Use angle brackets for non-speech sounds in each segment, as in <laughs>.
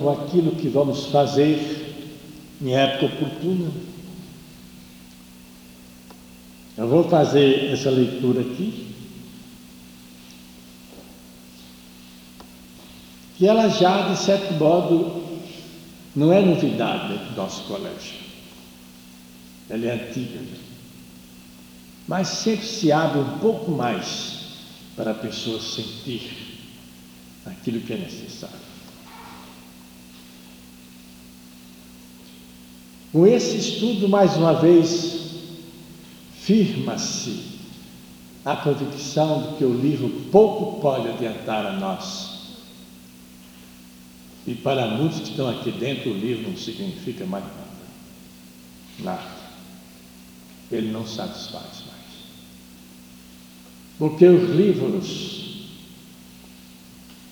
com aquilo que vamos fazer em época oportuna. Eu vou fazer essa leitura aqui. Que ela já, de certo modo, não é novidade do nosso colégio. Ela é antiga. Mas sempre se abre um pouco mais para a pessoa sentir aquilo que é necessário. Com esse estudo, mais uma vez, firma-se a convicção de que o livro pouco pode adiantar a nós. E para muitos que estão aqui dentro, o livro não significa mais nada. Nada. Ele não satisfaz mais. Porque os livros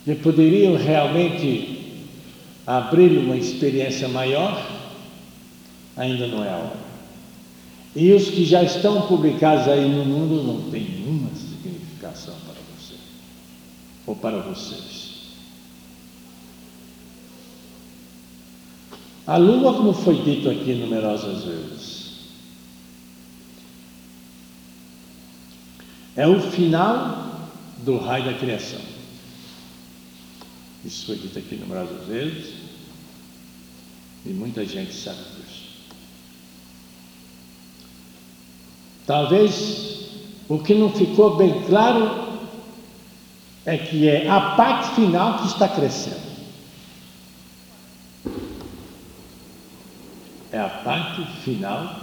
que poderiam realmente abrir uma experiência maior, ainda não é a hora. E os que já estão publicados aí no mundo não têm nenhuma significação para você ou para vocês. A lua, como foi dito aqui numerosas vezes, é o final do raio da criação. Isso foi dito aqui numerosas vezes e muita gente sabe disso. Talvez o que não ficou bem claro é que é a parte final que está crescendo. É a parte final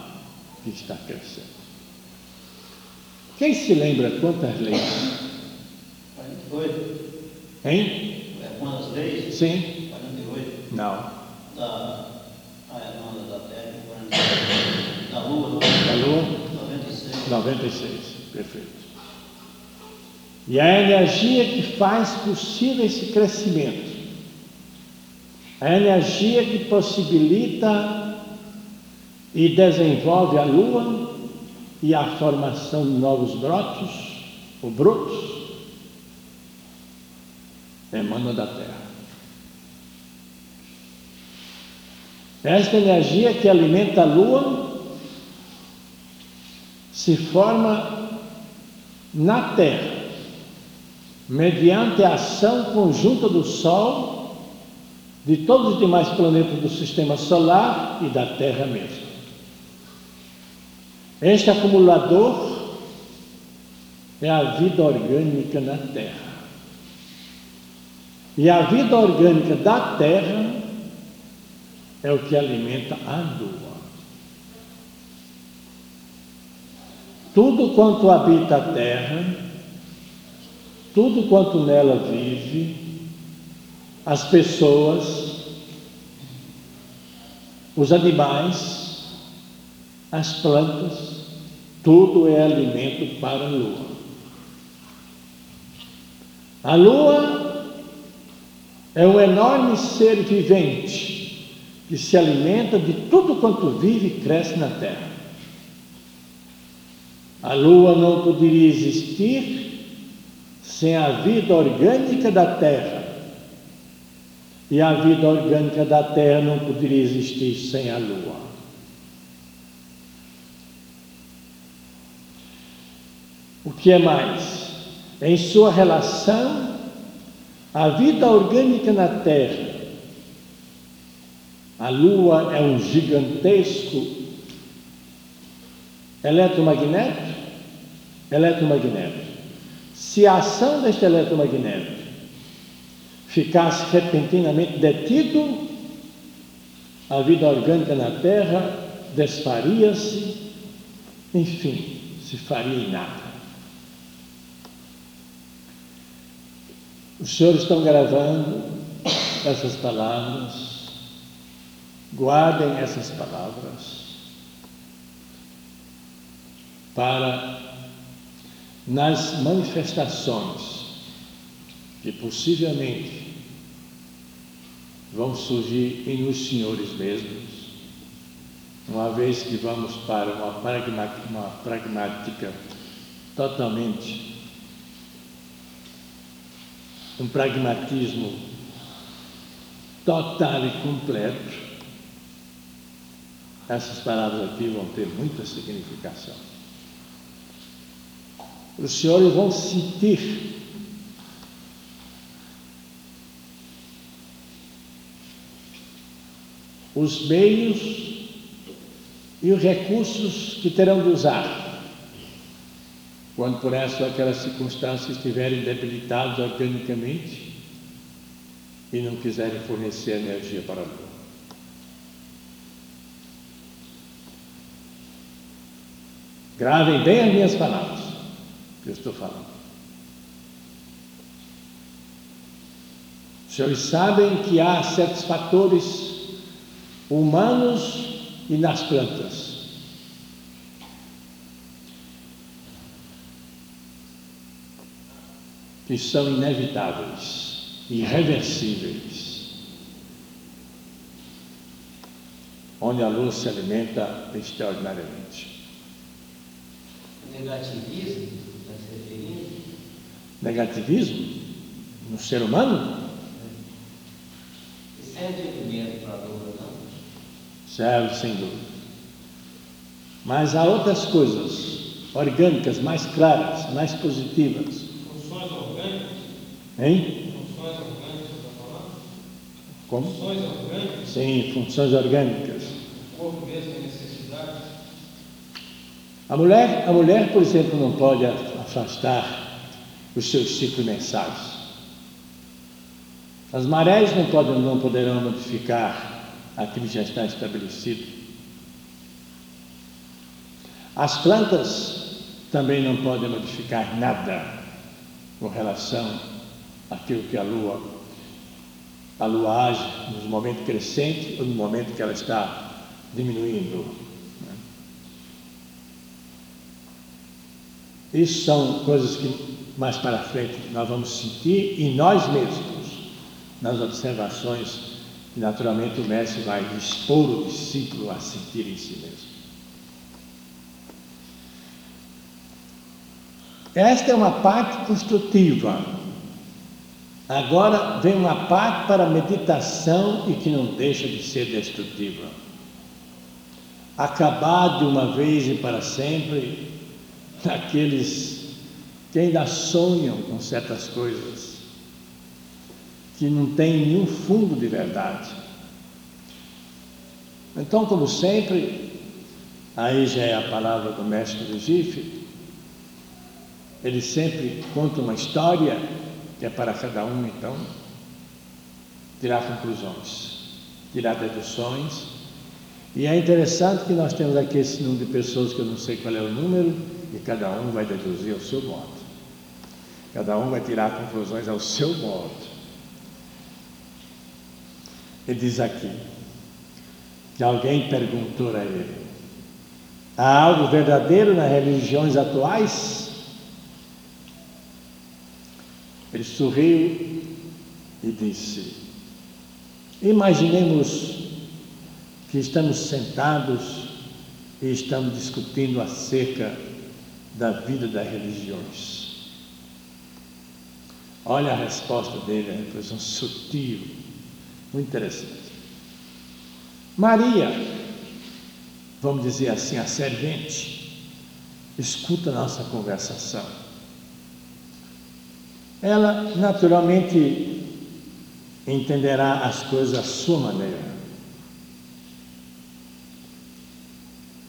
que está crescendo. Quem se lembra quantas leis? 48. Hein? É quantas leis? Sim? 48. Não. Da, ah, é, não, da Terra, 48. Da Lua, não. Da Lua? 96. 96, perfeito. E a energia que faz possível esse crescimento, a energia que possibilita e desenvolve a lua e a formação de novos brotos ou brotos, emana da terra. Esta energia que alimenta a lua se forma na Terra, mediante a ação conjunta do Sol, de todos os demais planetas do sistema solar e da Terra mesmo. Este acumulador é a vida orgânica na Terra. E a vida orgânica da Terra é o que alimenta a Lua. Tudo quanto habita a terra, tudo quanto nela vive, as pessoas, os animais, as plantas, tudo é alimento para a lua. A lua é um enorme ser vivente que se alimenta de tudo quanto vive e cresce na terra. A lua não poderia existir sem a vida orgânica da terra. E a vida orgânica da terra não poderia existir sem a lua. O que é mais? Em sua relação, a vida orgânica na terra, a lua é um gigantesco eletromagnético, eletromagnético. Se a ação deste eletromagnético ficasse repentinamente detido, a vida orgânica na Terra desfaria-se, enfim, se faria em nada. Os senhores estão gravando essas palavras, guardem essas palavras para nas manifestações que possivelmente vão surgir em os senhores mesmos, uma vez que vamos para uma, pragmática, uma pragmática totalmente, um pragmatismo total e completo, essas palavras aqui vão ter muita significação. Os senhores vão sentir os meios e os recursos que terão de usar quando por essa ou aquelas circunstâncias estiverem debilitados organicamente e não quiserem fornecer energia para a lua. Gravem bem as minhas palavras que eu estou falando. Os senhores sabem que há certos fatores humanos e nas plantas que são inevitáveis, irreversíveis, onde a luz se alimenta extraordinariamente. Negativismo, se referindo? Negativismo no ser humano serve medo para a lua, não? serve sem dúvida. Mas há outras coisas orgânicas mais claras, mais positivas. Funções orgânicas, Hein? funções orgânicas está falando? Como? Funções orgânicas, Sim, funções orgânicas. o corpo mesmo tem necessidades. A mulher, a mulher, por exemplo, não pode afastar os seus ciclos mensais. As marés não, podem, não poderão modificar aquilo que já está estabelecido. As plantas também não podem modificar nada com relação àquilo que a lua, a lua age no momento crescente ou no momento que ela está diminuindo. Isso são coisas que mais para frente nós vamos sentir em nós mesmos, nas observações que naturalmente o mestre vai expor o discípulo a sentir em si mesmo. Esta é uma parte construtiva. Agora vem uma parte para meditação e que não deixa de ser destrutiva. Acabar de uma vez e para sempre daqueles que ainda sonham com certas coisas, que não têm nenhum fundo de verdade. Então, como sempre, aí já é a palavra do mestre do Gife, ele sempre conta uma história que é para cada um, então, tirar conclusões, tirar deduções. E é interessante que nós temos aqui esse número de pessoas que eu não sei qual é o número, e cada um vai deduzir ao seu modo. Cada um vai tirar conclusões ao seu modo. Ele diz aqui que alguém perguntou a ele: há algo verdadeiro nas religiões atuais? Ele sorriu e disse: Imaginemos que estamos sentados e estamos discutindo acerca da vida das religiões. Olha a resposta dele, a reflexão sutil, muito interessante. Maria, vamos dizer assim, a servente, escuta a nossa conversação. Ela naturalmente entenderá as coisas à sua maneira.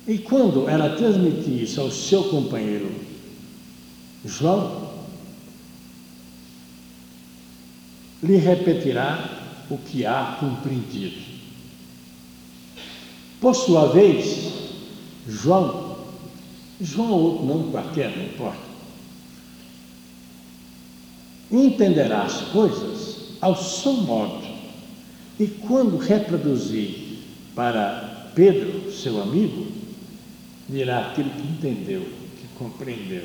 E quando ela transmitir isso ao seu companheiro João, lhe repetirá o que há compreendido. Por sua vez, João, João ou outro nome qualquer, não importa, entenderá as coisas ao seu modo. E quando reproduzir para Pedro, seu amigo, dirá aquilo que entendeu, que compreendeu.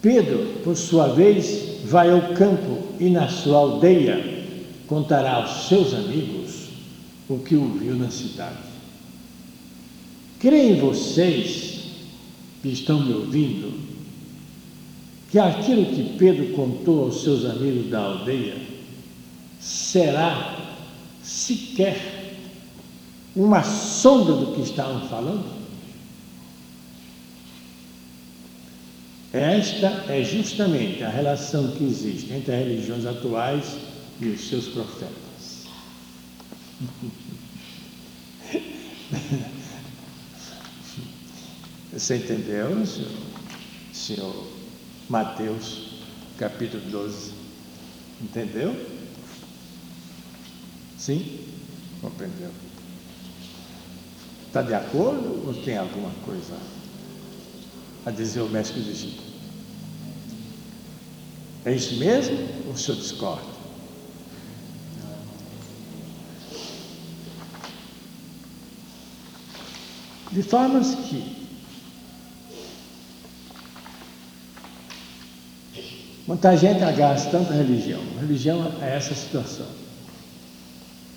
Pedro, por sua vez, vai ao campo e na sua aldeia contará aos seus amigos o que ouviu na cidade. Creem vocês que estão me ouvindo que aquilo que Pedro contou aos seus amigos da aldeia será sequer uma sombra do que estavam falando? Esta é justamente a relação que existe entre as religiões atuais e os seus profetas. <laughs> Você entendeu, senhor, senhor Mateus, capítulo 12? Entendeu? Sim? Compreendeu? Está de acordo ou tem alguma coisa a dizer o mestre do Egito? É isso mesmo ou o senhor discorda? De formas que muita gente agarra tanto a religião. A religião é essa situação.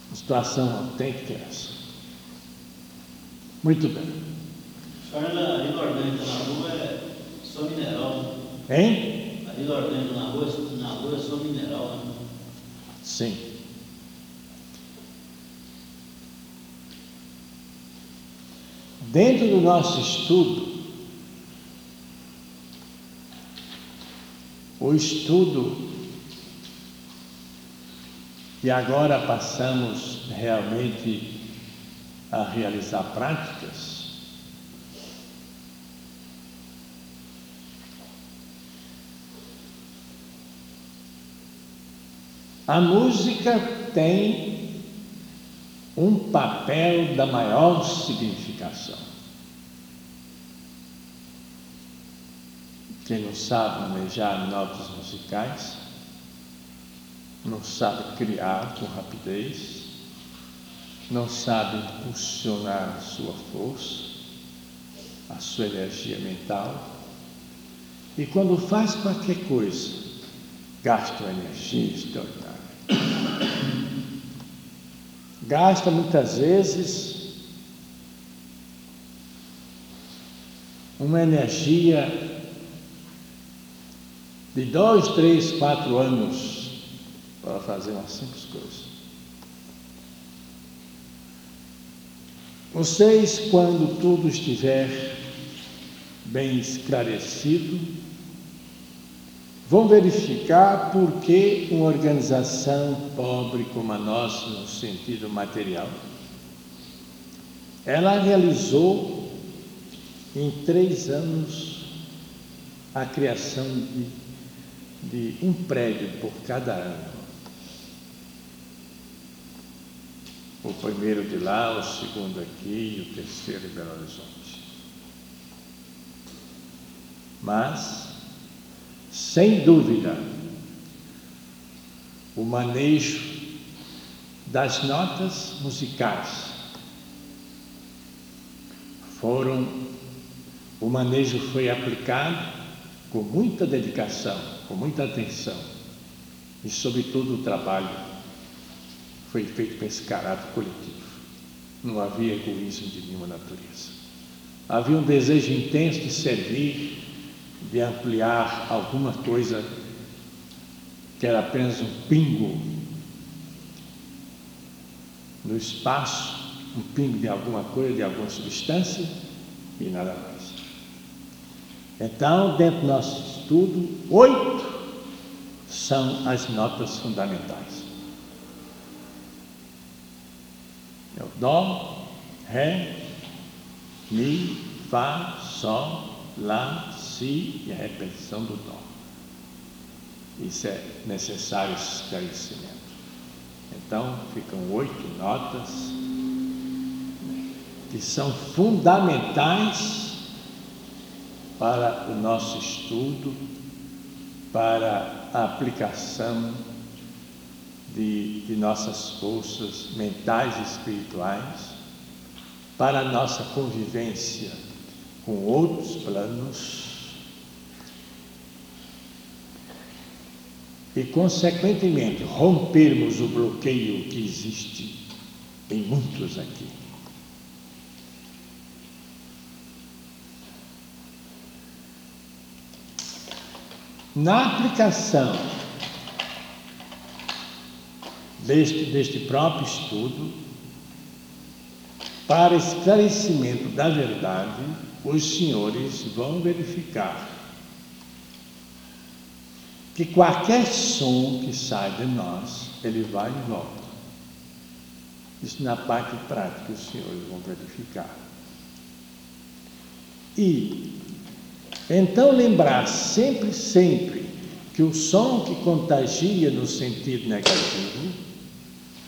A situação autêntica é essa. Muito bem. Só na Vila Orgânica na rua é só mineral, né? Hein? A Vila Orgânica na rua, na rua é só mineral, né? Sim. Dentro do nosso estudo, o estudo e agora passamos realmente a realizar práticas. A música tem um papel da maior significação. Quem não sabe manejar notas musicais, não sabe criar com rapidez, não sabe impulsionar a sua força, a sua energia mental, e quando faz qualquer coisa, gasta uma energia extraordinária. Gasta muitas vezes uma energia de dois, três, quatro anos para fazer uma simples coisa. Vocês, quando tudo estiver bem esclarecido, vão verificar por que uma organização pobre como a nossa, no sentido material, ela realizou em três anos a criação de de um prédio por cada ano. O primeiro de lá, o segundo aqui e o terceiro em Belo Horizonte. Mas, sem dúvida, o manejo das notas musicais foram, o manejo foi aplicado com muita dedicação com muita atenção e, sobretudo, o trabalho foi feito com esse caráter coletivo. Não havia egoísmo de nenhuma natureza. Havia um desejo intenso de servir, de ampliar alguma coisa que era apenas um pingo no espaço, um pingo de alguma coisa, de alguma substância e nada mais. Então, dentro do nosso estudo, oito são as notas fundamentais. É o Dó, Ré, Mi, Fá, Sol, Lá, Si e a repetição do Dó. Isso é necessário esclarecimento. Então, ficam oito notas que são fundamentais para o nosso estudo, para a aplicação de, de nossas forças mentais e espirituais, para a nossa convivência com outros planos e, consequentemente, rompermos o bloqueio que existe em muitos aqui. Na aplicação deste, deste próprio estudo, para esclarecimento da verdade, os senhores vão verificar que qualquer som que sai de nós, ele vai e volta. Isso na parte prática os senhores vão verificar. E então lembrar sempre, sempre que o som que contagia no sentido negativo,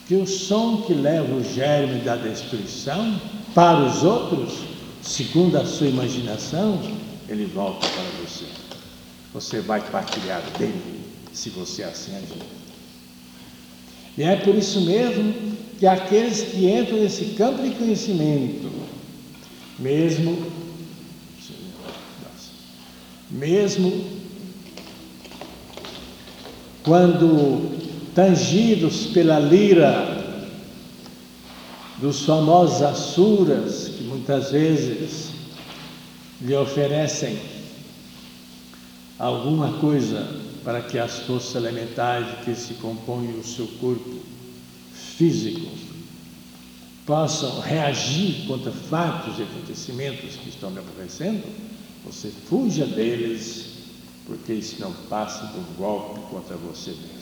que o som que leva o germe da destruição para os outros, segundo a sua imaginação, ele volta para você. Você vai partilhar dele, se você assim agir. E é por isso mesmo que aqueles que entram nesse campo de conhecimento, mesmo, mesmo quando tangidos pela lira dos famosos Asuras, que muitas vezes lhe oferecem alguma coisa para que as forças elementares que se compõem o seu corpo físico possam reagir contra fatos e acontecimentos que estão lhe aborrecendo, você fuja deles, porque isso não passa de um golpe contra você mesmo.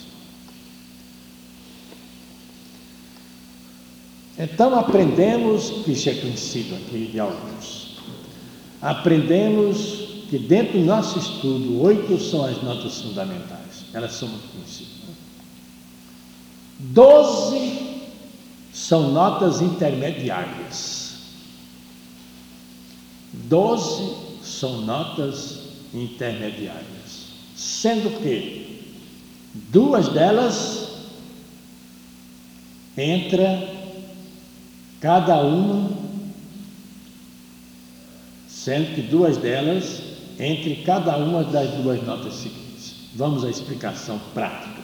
Então aprendemos, isso é conhecido aqui de alguns, aprendemos que dentro do nosso estudo, oito são as notas fundamentais, elas são muito conhecidas. Doze são notas intermediárias. Doze são notas intermediárias, sendo que duas delas entra cada uma, sendo que duas delas entre cada uma das duas notas seguintes. Vamos à explicação prática.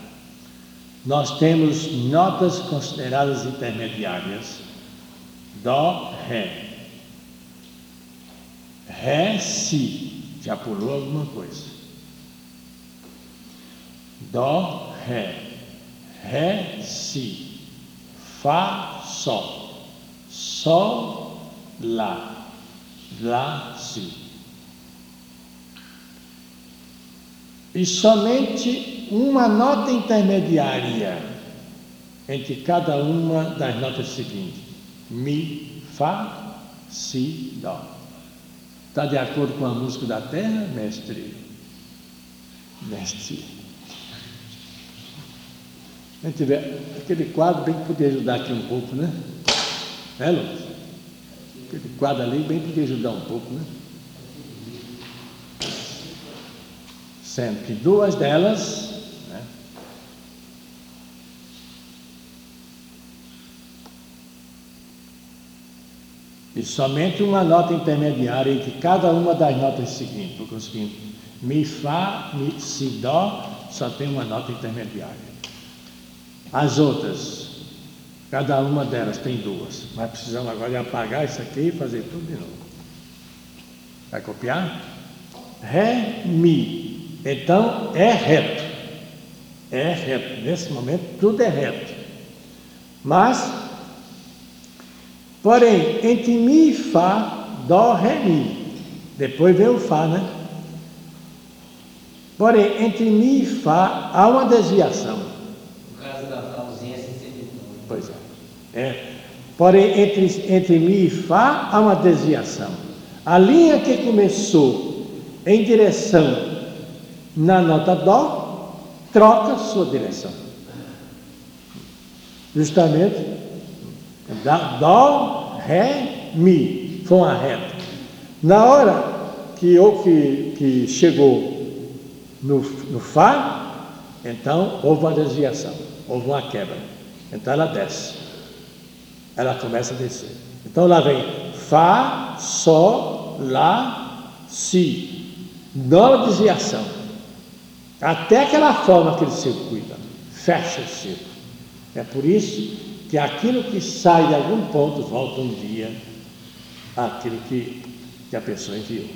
Nós temos notas consideradas intermediárias: Dó, Ré. Ré, Si. Já pulou alguma coisa. Dó, Ré. Ré, Si. Fá, Sol. Sol, Lá. Lá, Si. E somente uma nota intermediária entre cada uma das notas seguintes: Mi, Fá, Si, Dó. Está de acordo com a música da terra, mestre? Mestre. A gente vê aquele quadro bem que podia ajudar aqui um pouco, né? É, Lucas? Aquele quadro ali bem podia ajudar um pouco, né? Sendo que duas delas né, e somente uma nota intermediária entre cada uma das notas seguintes. Estou conseguindo. Mi, Fá, Mi, Si, Dó, só tem uma nota intermediária. As outras, cada uma delas tem duas. Mas precisamos agora apagar isso aqui e fazer tudo de novo. Vai copiar? Ré, Mi. Então é reto. É reto. Nesse momento tudo é reto. Mas Porém, entre Mi e Fá, Dó, Ré, Mi. Depois vem o Fá, né? Porém, entre Mi e Fá há uma desviação. No caso da ausência de Pois é. é. Porém, entre, entre Mi e Fá há uma desviação. A linha que começou em direção na nota Dó, troca sua direção. Justamente Dó, Ré, Mi, foi uma reta. Na hora que, que, que chegou no, no Fá, então houve uma desviação, houve uma quebra. Então ela desce. Ela começa a descer. Então lá vem Fá, Sol, Lá, Si. Nova desviação. Até aquela forma que ele circuita. Fecha o círculo. É por isso que aquilo que sai de algum ponto volta um dia àquilo que, que a pessoa enviou.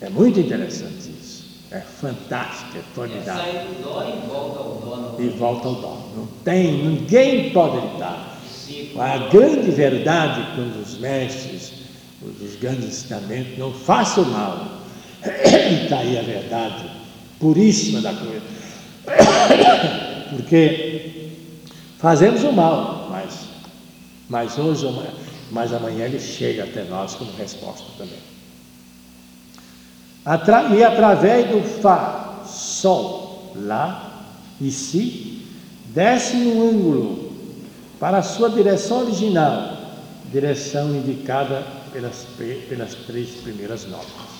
É muito interessante isso. É fantástica, é É formidável. sair do dó e volta ao dó. E volta ao dó. Não tem, ninguém pode evitar. A grande verdade quando os mestres, os grandes ensinamentos, não façam mal. E está aí a verdade puríssima da coisa. Porque fazemos o mal, mas, mas hoje, mas amanhã ele chega até nós como resposta também. Atra- e através do Fá, Sol, Lá e Si, desce no ângulo para a sua direção original, direção indicada pelas, pe- pelas três primeiras notas.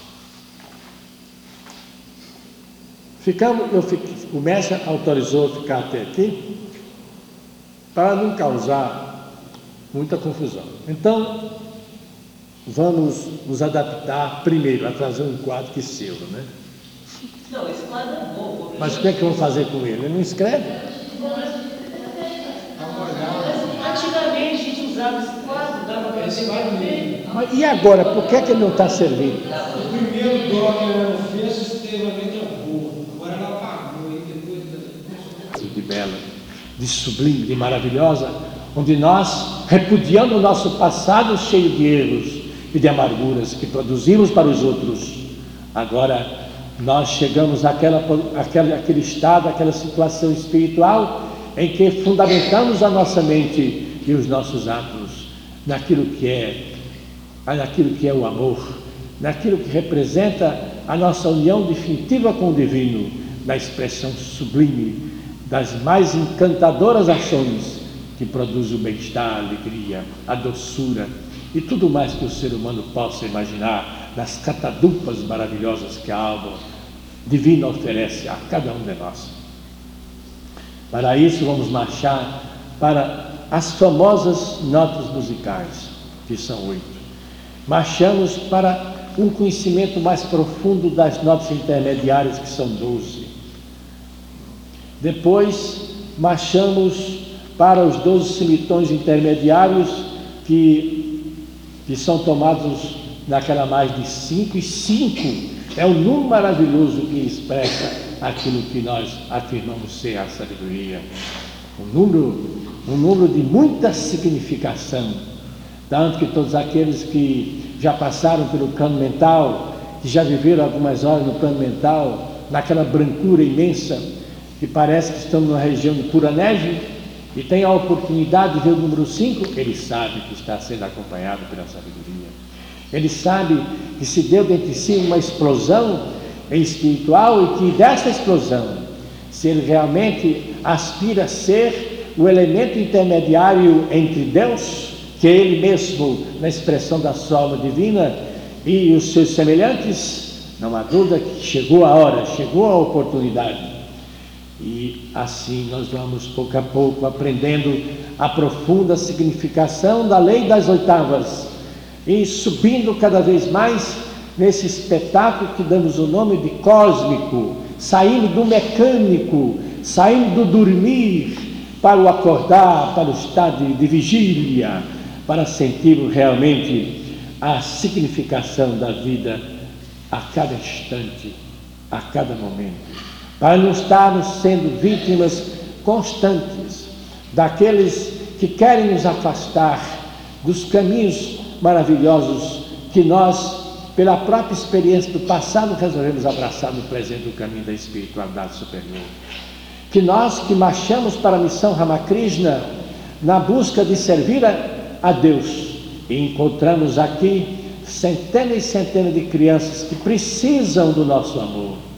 Ficamos, eu fiquei, o mestre autorizou ficar até aqui para não causar muita confusão. Então, vamos nos adaptar primeiro a trazer um quadro que sirva, né? Não, esse quadro é bom. Mas o que é que vamos fazer com ele? Ele não escreve? Antigamente a gente usava esse quadro, dava para Esse quadro mesmo. Mas e agora, por que, é que ele não está servindo? O primeiro dó que ela fez, extremamente boa. Agora ela apagou e depois. depois- de bela, de sublime, de maravilhosa, onde nós, repudiando o nosso passado cheio de erros e de amarguras que produzimos para os outros, agora nós chegamos àquela, àquela, àquele estado, àquela situação espiritual em que fundamentamos a nossa mente e os nossos atos naquilo que é naquilo que é o amor, naquilo que representa a nossa união definitiva com o divino, na expressão sublime das mais encantadoras ações que produzem o bem-estar, a alegria, a doçura e tudo mais que o ser humano possa imaginar nas catadupas maravilhosas que a alma divina oferece a cada um de nós. Para isso, vamos marchar para as famosas notas musicais, que são oito. Marchamos para um conhecimento mais profundo das notas intermediárias, que são doze. Depois, marchamos para os doze semitons intermediários, que, que são tomados naquela mais de cinco, e cinco é um número maravilhoso que expressa aquilo que nós afirmamos ser a sabedoria. Um número, um número de muita significação, tanto que todos aqueles que já passaram pelo plano mental, que já viveram algumas horas no plano mental, naquela brancura imensa, que parece que estão numa região de pura neve, e tem a oportunidade de ver o número 5, ele sabe que está sendo acompanhado pela sabedoria. Ele sabe que se deu dentro de si uma explosão espiritual e que dessa explosão, se ele realmente aspira a ser o elemento intermediário entre Deus, que é Ele mesmo, na expressão da sua alma divina, e os seus semelhantes, não há dúvida que chegou a hora, chegou a oportunidade. E assim nós vamos pouco a pouco aprendendo a profunda significação da lei das oitavas e subindo cada vez mais nesse espetáculo que damos o nome de cósmico, saindo do mecânico, saindo do dormir para o acordar, para o estado de, vigília, para sentir realmente a significação da vida a cada instante, a cada momento, para não estarmos sendo vítimas constantes daqueles que querem nos afastar dos caminhos maravilhosos que nós, pela própria experiência do passado, resolvemos abraçar no presente o caminho da espiritualidade superior. Que nós que marchamos para a missão Ramakrishna na busca de servir a, Deus e encontramos aqui centenas e centenas de crianças que precisam do nosso amor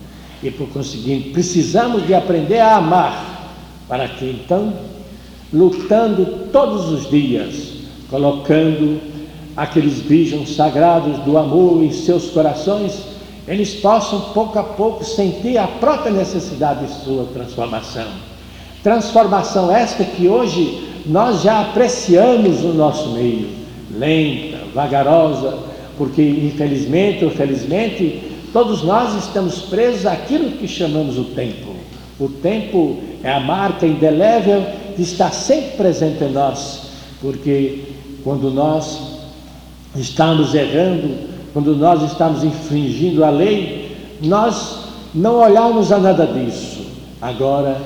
e por conseguinte precisamos de aprender a amar para que então lutando todos os dias colocando aqueles bijos sagrados do amor em seus corações, eles possam pouco a pouco sentir a própria necessidade de sua transformação. Transformação esta que hoje nós já apreciamos no nosso meio, lenta, vagarosa, porque infelizmente ou felizmente todos nós estamos presos àquilo que chamamos o tempo. O tempo é a marca indelével que está sempre presente em nós, porque quando nós estamos errando, quando nós estamos infringindo a lei, nós não olharmos a nada disso. Agora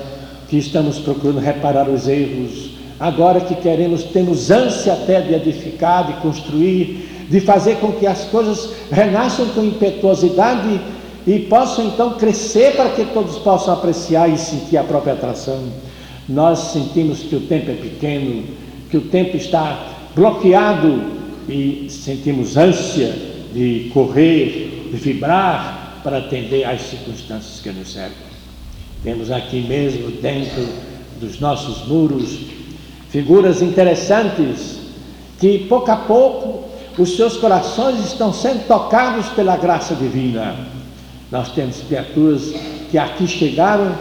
que estamos procurando reparar os erros, agora que queremos, temos ânsia até de edificar, de construir, de fazer com que as coisas renasçam com impetuosidade e possam então crescer para que todos possam apreciar e sentir a própria atração. Nós sentimos que o tempo é pequeno, que o tempo está bloqueado e sentimos ânsia de correr, de vibrar para atender às circunstâncias que nos servem. Temos aqui mesmo, dentro dos nossos muros, figuras interessantes que pouco a pouco os seus corações estão sendo tocados pela graça divina. Nós temos criaturas que aqui chegaram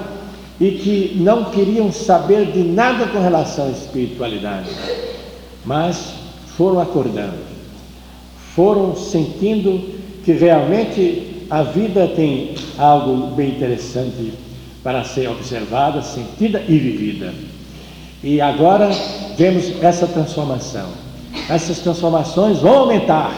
e que não queriam saber de nada com relação à espiritualidade, mas foram acordando, foram sentindo que realmente a vida tem algo bem interessante para ser observada, sentida e vivida. E agora vemos essa transformação. Essas transformações vão aumentar,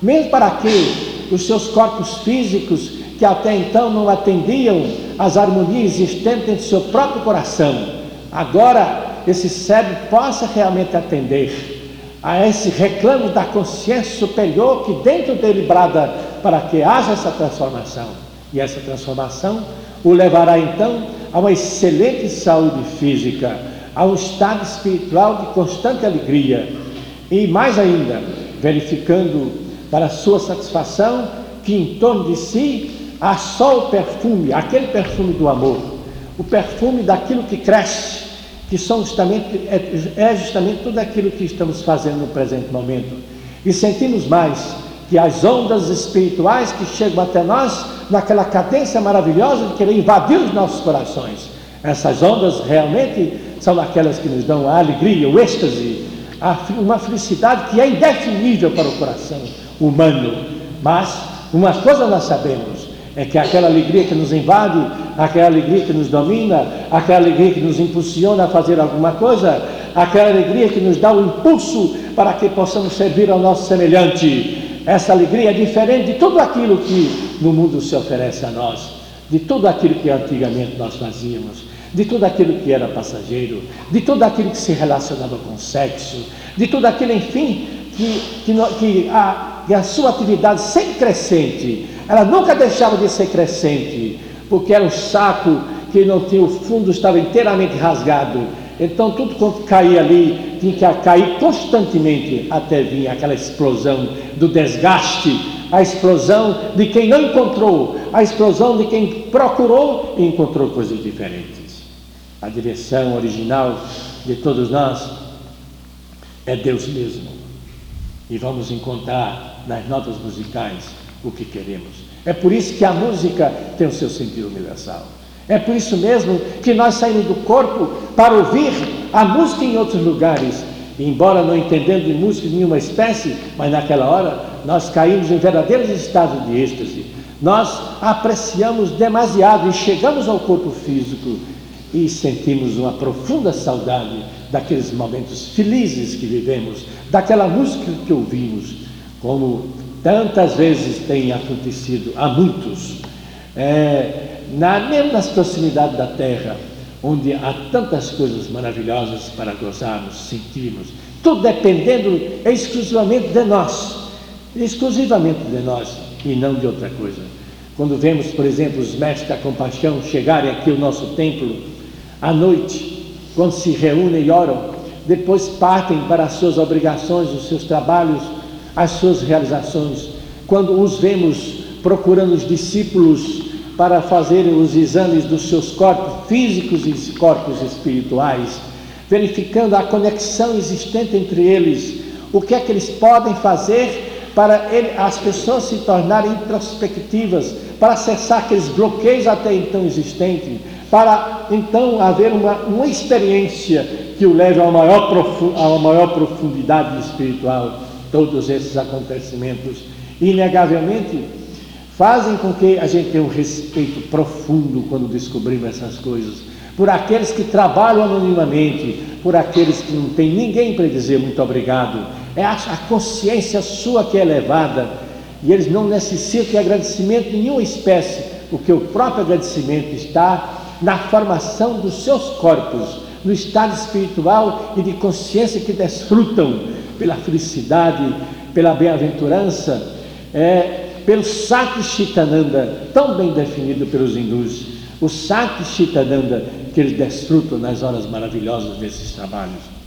mesmo para que os seus corpos físicos, que até então não atendiam às harmonias existentes em seu próprio coração, agora esse cérebro possa realmente atender a esse reclamo da consciência superior que dentro dele brada para que haja essa transformação. E essa transformação o levará então a uma excelente saúde física, a um estado espiritual de constante alegria e mais ainda, verificando para sua satisfação que em torno de si há só o perfume, aquele perfume do amor, o perfume daquilo que cresce, que são justamente, é, é justamente tudo aquilo que estamos fazendo no presente momento. E sentimos mais que as ondas espirituais que chegam até nós, naquela cadência maravilhosa de querer invadir os nossos corações. Essas ondas realmente são aquelas que nos dão a alegria, o êxtase, uma felicidade que é indefinível para o coração humano. Mas uma coisa nós sabemos, é que aquela alegria que nos invade, aquela alegria que nos domina, aquela alegria que nos impulsiona a fazer alguma coisa, aquela alegria que nos dá o impulso para que possamos servir ao nosso semelhante, essa alegria é diferente de tudo aquilo que no mundo se oferece a nós, de tudo aquilo que antigamente nós fazíamos, de tudo aquilo que era passageiro, de tudo aquilo que se relacionava com o sexo, de tudo aquilo, enfim, que, que, que, a, que a sua atividade sempre crescente, ela nunca deixava de ser crescente, porque era um saco que não tinha o fundo, estava inteiramente rasgado então tudo quanto caía ali tinha que cair constantemente até vir aquela explosão do desgaste, a explosão de quem não encontrou, a explosão de quem procurou e encontrou coisas diferentes. A direção original de todos nós é Deus mesmo. E vamos encontrar nas notas musicais o que queremos. É por isso que a música tem o seu sentido universal. É por isso mesmo que nós saímos do corpo para ouvir a música em outros lugares. Embora não entendendo de música nenhuma espécie, mas naquela hora nós caímos em verdadeiros estados de êxtase. Nós apreciamos demasiado e chegamos ao corpo físico e sentimos uma profunda saudade daqueles momentos felizes que vivemos, daquela música que ouvimos, como tantas vezes tem acontecido a muitos. É, na, mesmo nas proximidades da terra, onde há tantas coisas maravilhosas para gozarmos, sentirmos, tudo dependendo exclusivamente de nós, exclusivamente de nós e não de outra coisa. Quando vemos, por exemplo, os mestres da compaixão chegarem aqui ao nosso templo à noite, quando se reúnem e oram, depois partem para as suas obrigações, os seus trabalhos, as suas realizações. Quando os vemos procurando os discípulos para fazerem os exames dos seus corpos físicos e corpos espirituais, verificando a conexão existente entre eles, o que é que eles podem fazer para ele, as pessoas se tornarem introspectivas, para acessar aqueles bloqueios até então existentes, para então haver uma, uma experiência que o leve a uma maior, a maior profundidade espiritual. Todos esses acontecimentos, inegavelmente, fazem com que a gente tenha um respeito profundo quando descobrimos essas coisas. Por aqueles que trabalham anonimamente, por aqueles que não tem ninguém para dizer muito obrigado. É a, consciência sua que é elevada e eles não necessitam de agradecimento de nenhuma espécie, o que o próprio agradecimento está na formação dos seus corpos, no estado espiritual e de consciência que desfrutam pela felicidade, pela bem-aventurança, é, pelo Sati Chitananda, tão bem definido pelos hindus. O Sati Chitananda que eles desfrutam nas horas maravilhosas desses trabalhos.